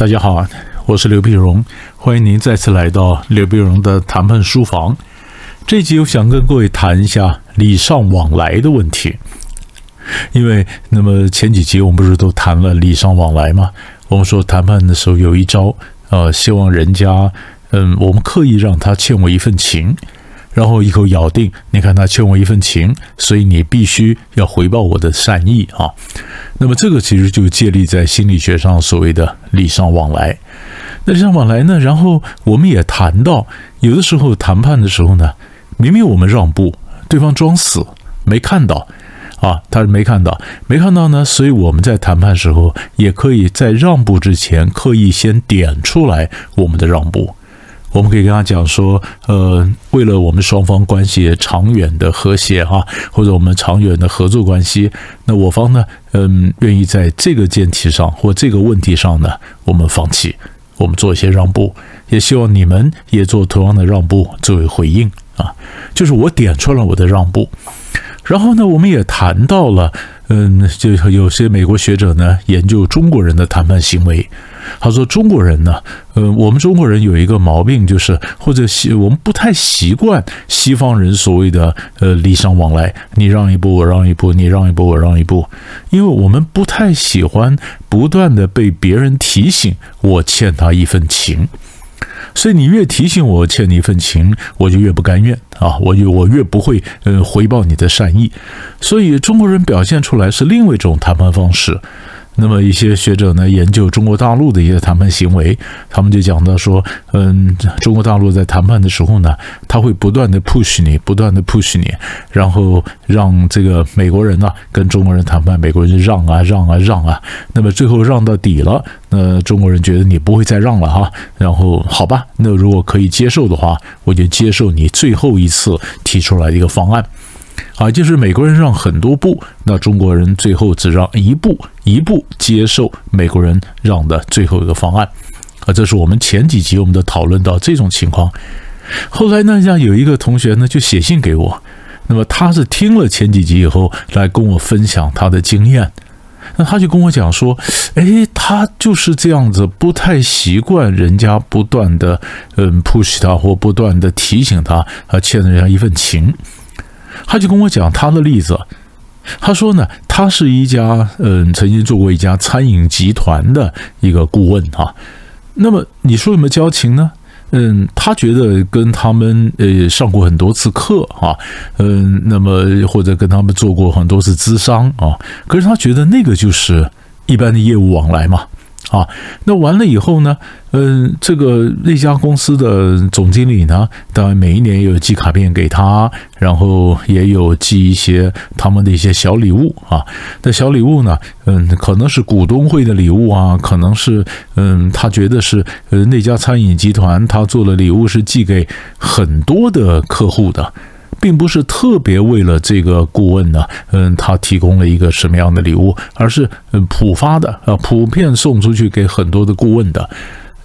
大家好，我是刘碧荣，欢迎您再次来到刘碧荣的谈判书房。这集我想跟各位谈一下礼尚往来的问题，因为那么前几集我们不是都谈了礼尚往来吗？我们说谈判的时候有一招，呃，希望人家，嗯，我们刻意让他欠我一份情。然后一口咬定，你看他欠我一份情，所以你必须要回报我的善意啊。那么这个其实就建立在心理学上所谓的礼尚往来。那礼尚往来呢？然后我们也谈到，有的时候谈判的时候呢，明明我们让步，对方装死没看到啊，他是没看到，没看到呢，所以我们在谈判时候也可以在让步之前刻意先点出来我们的让步。我们可以跟他讲说，呃，为了我们双方关系长远的和谐哈，或者我们长远的合作关系，那我方呢，嗯，愿意在这个建题上或这个问题上呢，我们放弃，我们做一些让步，也希望你们也做同样的让步作为回应啊，就是我点出了我的让步，然后呢，我们也谈到了，嗯，就有些美国学者呢研究中国人的谈判行为。他说：“中国人呢，呃，我们中国人有一个毛病，就是或者习我们不太习惯西方人所谓的呃礼尚往来，你让一步我让一步，你让一步我让一步，因为我们不太喜欢不断的被别人提醒我欠他一份情，所以你越提醒我欠你一份情，我就越不甘愿啊，我就我越不会呃回报你的善意，所以中国人表现出来是另外一种谈判方式。”那么一些学者呢研究中国大陆的一些谈判行为，他们就讲到说，嗯，中国大陆在谈判的时候呢，他会不断的 push 你，不断的 push 你，然后让这个美国人呢跟中国人谈判，美国人就让啊让啊让啊，那么最后让到底了，那中国人觉得你不会再让了哈，然后好吧，那如果可以接受的话，我就接受你最后一次提出来的一个方案。啊，就是美国人让很多步，那中国人最后只让一步，一步接受美国人让的最后一个方案。啊，这是我们前几集我们都讨论到这种情况。后来呢，像有一个同学呢就写信给我，那么他是听了前几集以后来跟我分享他的经验，那他就跟我讲说，哎，他就是这样子，不太习惯人家不断的嗯 push 他或不断的提醒他，他欠人家一份情。他就跟我讲他的例子，他说呢，他是一家嗯，曾经做过一家餐饮集团的一个顾问哈。那么你说有没有交情呢？嗯，他觉得跟他们呃上过很多次课啊，嗯，那么或者跟他们做过很多次咨商啊，可是他觉得那个就是一般的业务往来嘛。啊，那完了以后呢？嗯，这个那家公司的总经理呢，当然每一年也有寄卡片给他，然后也有寄一些他们的一些小礼物啊。那小礼物呢，嗯，可能是股东会的礼物啊，可能是嗯，他觉得是呃那家餐饮集团他做的礼物是寄给很多的客户的。并不是特别为了这个顾问呢，嗯，他提供了一个什么样的礼物，而是嗯普发的啊，普遍送出去给很多的顾问的。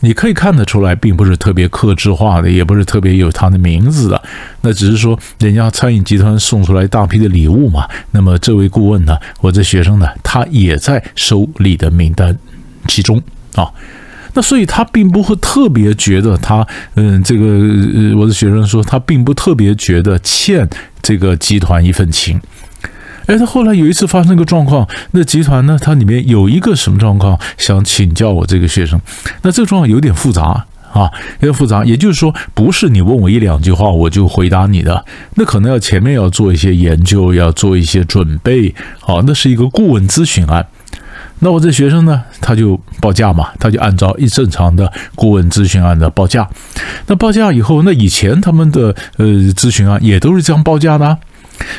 你可以看得出来，并不是特别克制化的，也不是特别有他的名字的。那只是说，人家餐饮集团送出来大批的礼物嘛。那么这位顾问呢，我这学生呢，他也在收礼的名单其中啊。那所以他并不会特别觉得他，嗯，这个呃，我的学生说他并不特别觉得欠这个集团一份情。哎，他后来有一次发生一个状况，那集团呢，它里面有一个什么状况，想请教我这个学生。那这个状况有点复杂啊，有点复杂。也就是说，不是你问我一两句话我就回答你的，那可能要前面要做一些研究，要做一些准备。好，那是一个顾问咨询案。那我这学生呢，他就报价嘛，他就按照一正常的顾问咨询案的报价。那报价以后，那以前他们的呃咨询案也都是这样报价的，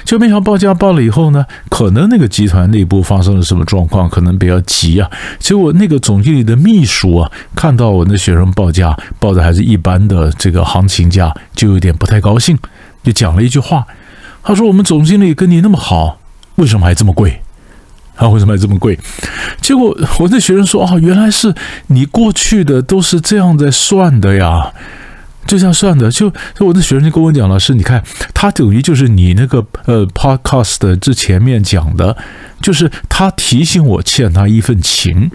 就没想到报价报了以后呢，可能那个集团内部发生了什么状况，可能比较急啊。结果那个总经理的秘书啊，看到我那学生报价报的还是一般的这个行情价，就有点不太高兴，就讲了一句话，他说：“我们总经理跟你那么好，为什么还这么贵？”啊，为什么还这么贵？结果我那学生说：“哦，原来是你过去的都是这样在算的呀，就这样算的。”就我的学生就跟我讲了：“是，你看，他等于就是你那个呃，podcast 之前面讲的，就是他提醒我欠他一份情。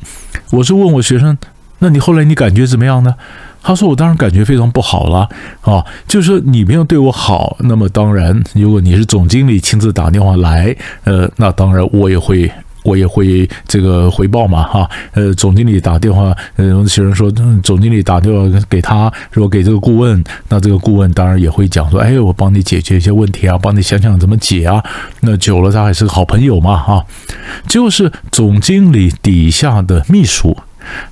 我是问我学生，那你后来你感觉怎么样呢？他说：“我当然感觉非常不好了啊，就是说你没有对我好，那么当然，如果你是总经理亲自打电话来，呃，那当然我也会，我也会这个回报嘛，哈，呃，总经理打电话，呃，有些人说，总经理打电话给他，说给这个顾问，那这个顾问当然也会讲说，哎，我帮你解决一些问题啊，帮你想想怎么解啊，那久了他还是个好朋友嘛，哈，就是总经理底下的秘书。”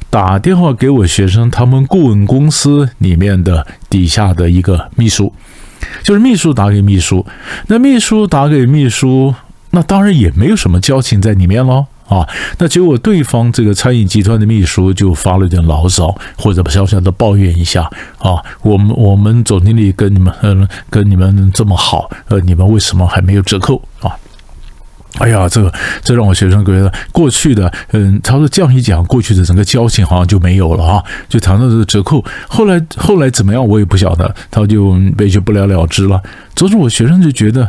打电话给我学生，他们顾问公司里面的底下的一个秘书，就是秘书打给秘书，那秘书打给秘书，那当然也没有什么交情在里面喽啊。那结果对方这个餐饮集团的秘书就发了点牢骚，或者小小的抱怨一下啊，我们我们总经理跟你们嗯跟你们这么好，呃，你们为什么还没有折扣啊？哎呀，这个这让我学生觉得过去的，嗯，他说这样一讲，过去的整个交情好像就没有了哈，就谈到这个折扣。后来后来怎么样，我也不晓得，他就被就不了了之了。总之，我学生就觉得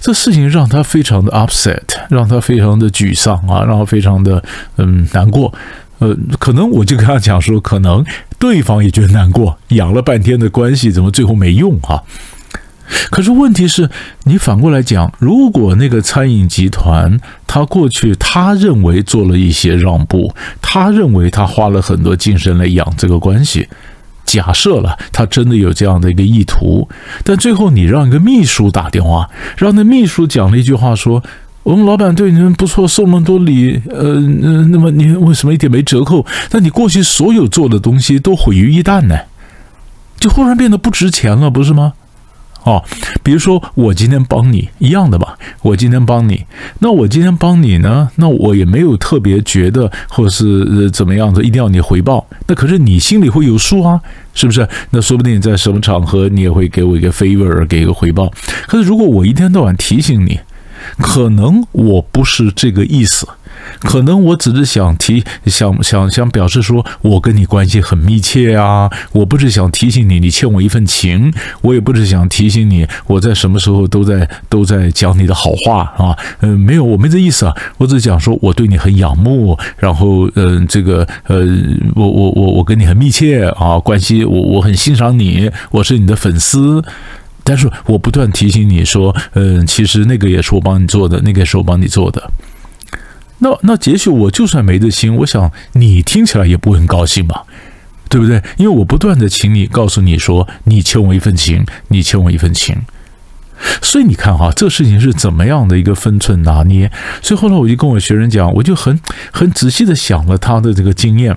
这事情让他非常的 upset，让他非常的沮丧啊，让他非常的嗯难过。呃，可能我就跟他讲说，可能对方也觉得难过，养了半天的关系，怎么最后没用啊？可是问题是，你反过来讲，如果那个餐饮集团他过去他认为做了一些让步，他认为他花了很多精神来养这个关系，假设了他真的有这样的一个意图，但最后你让一个秘书打电话，让那秘书讲了一句话说：“我们老板对你们不错，送那么多礼，呃，那么你为什么一点没折扣？那你过去所有做的东西都毁于一旦呢？就忽然变得不值钱了，不是吗？”哦，比如说我今天帮你一样的吧，我今天帮你，那我今天帮你呢，那我也没有特别觉得或者是怎么样子，一定要你回报。那可是你心里会有数啊，是不是？那说不定在什么场合你也会给我一个 favor，给一个回报。可是如果我一天到晚提醒你，可能我不是这个意思。可能我只是想提，想想想表示说，我跟你关系很密切啊。我不是想提醒你，你欠我一份情。我也不是想提醒你，我在什么时候都在都在讲你的好话啊。嗯，没有，我没这意思啊。我只是讲说我对你很仰慕，然后嗯，这个呃，我我我我跟你很密切啊，关系我我很欣赏你，我是你的粉丝。但是我不断提醒你说，嗯，其实那个也是我帮你做的，那个也是我帮你做的。那那也许我就算没这心，我想你听起来也不会很高兴吧，对不对？因为我不断的请你告诉你说，你欠我一份情，你欠我一份情。所以你看哈，这事情是怎么样的一个分寸拿捏？所以后来我就跟我学生讲，我就很很仔细的想了他的这个经验，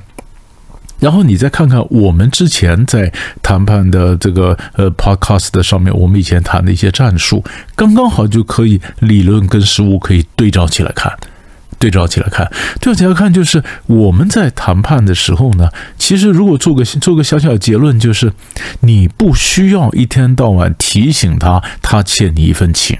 然后你再看看我们之前在谈判的这个呃 podcast 的上面，我们以前谈的一些战术，刚刚好就可以理论跟实物可以对照起来看。对照起来看，对照起来看，就是我们在谈判的时候呢，其实如果做个做个小小的结论，就是你不需要一天到晚提醒他，他欠你一份情。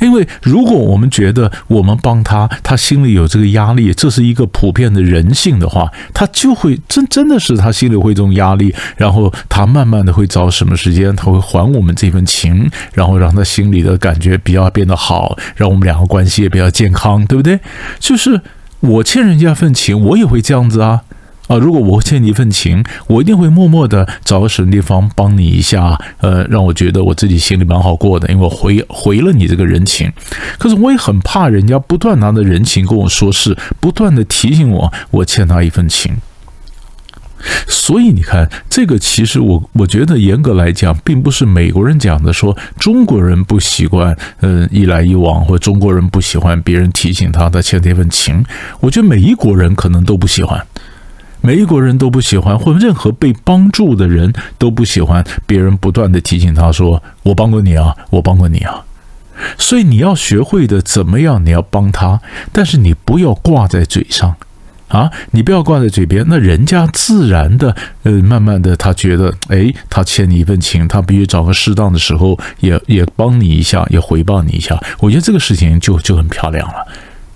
因为如果我们觉得我们帮他，他心里有这个压力，这是一个普遍的人性的话，他就会真真的是他心里会这种压力，然后他慢慢的会找什么时间，他会还我们这份情，然后让他心里的感觉比较变得好，让我们两个关系也比较健康，对不对？就是我欠人家份情，我也会这样子啊。啊，如果我欠你一份情，我一定会默默的找个什么地方帮你一下，呃，让我觉得我自己心里蛮好过的，因为我回回了你这个人情。可是我也很怕人家不断拿着人情跟我说事，不断的提醒我我欠他一份情。所以你看，这个其实我我觉得严格来讲，并不是美国人讲的说中国人不习惯，嗯，一来一往，或中国人不喜欢别人提醒他他欠这份情。我觉得每一国人可能都不喜欢。每一国人都不喜欢，或任何被帮助的人都不喜欢别人不断的提醒他说：“我帮过你啊，我帮过你啊。”所以你要学会的怎么样？你要帮他，但是你不要挂在嘴上啊！你不要挂在嘴边，那人家自然的，呃，慢慢的，他觉得，哎，他欠你一份情，他必须找个适当的时候，也也帮你一下，也回报你一下。我觉得这个事情就就很漂亮了。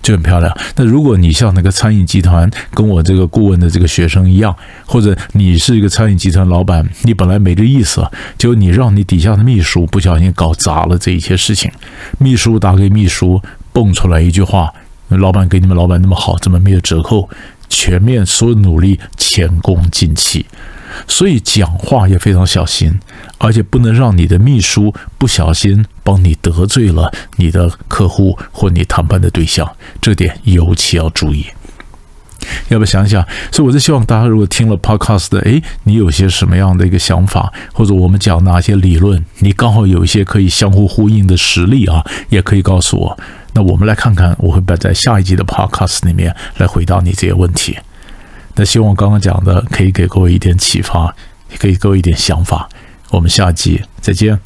就很漂亮。那如果你像那个餐饮集团，跟我这个顾问的这个学生一样，或者你是一个餐饮集团老板，你本来没这意思，就你让你底下的秘书不小心搞砸了这一些事情，秘书打给秘书蹦出来一句话：“老板给你们老板那么好，怎么没有折扣？”全面所有努力前功尽弃。所以讲话也非常小心，而且不能让你的秘书不小心帮你得罪了你的客户或你谈判的对象，这点尤其要注意。要不要想想？所以我是希望大家如果听了 Podcast 的，诶，你有些什么样的一个想法，或者我们讲哪些理论，你刚好有一些可以相互呼应的实例啊，也可以告诉我。那我们来看看，我会摆在下一集的 Podcast 里面来回答你这些问题。那希望刚刚讲的可以给各位一点启发，也可以各位一点想法。我们下集再见。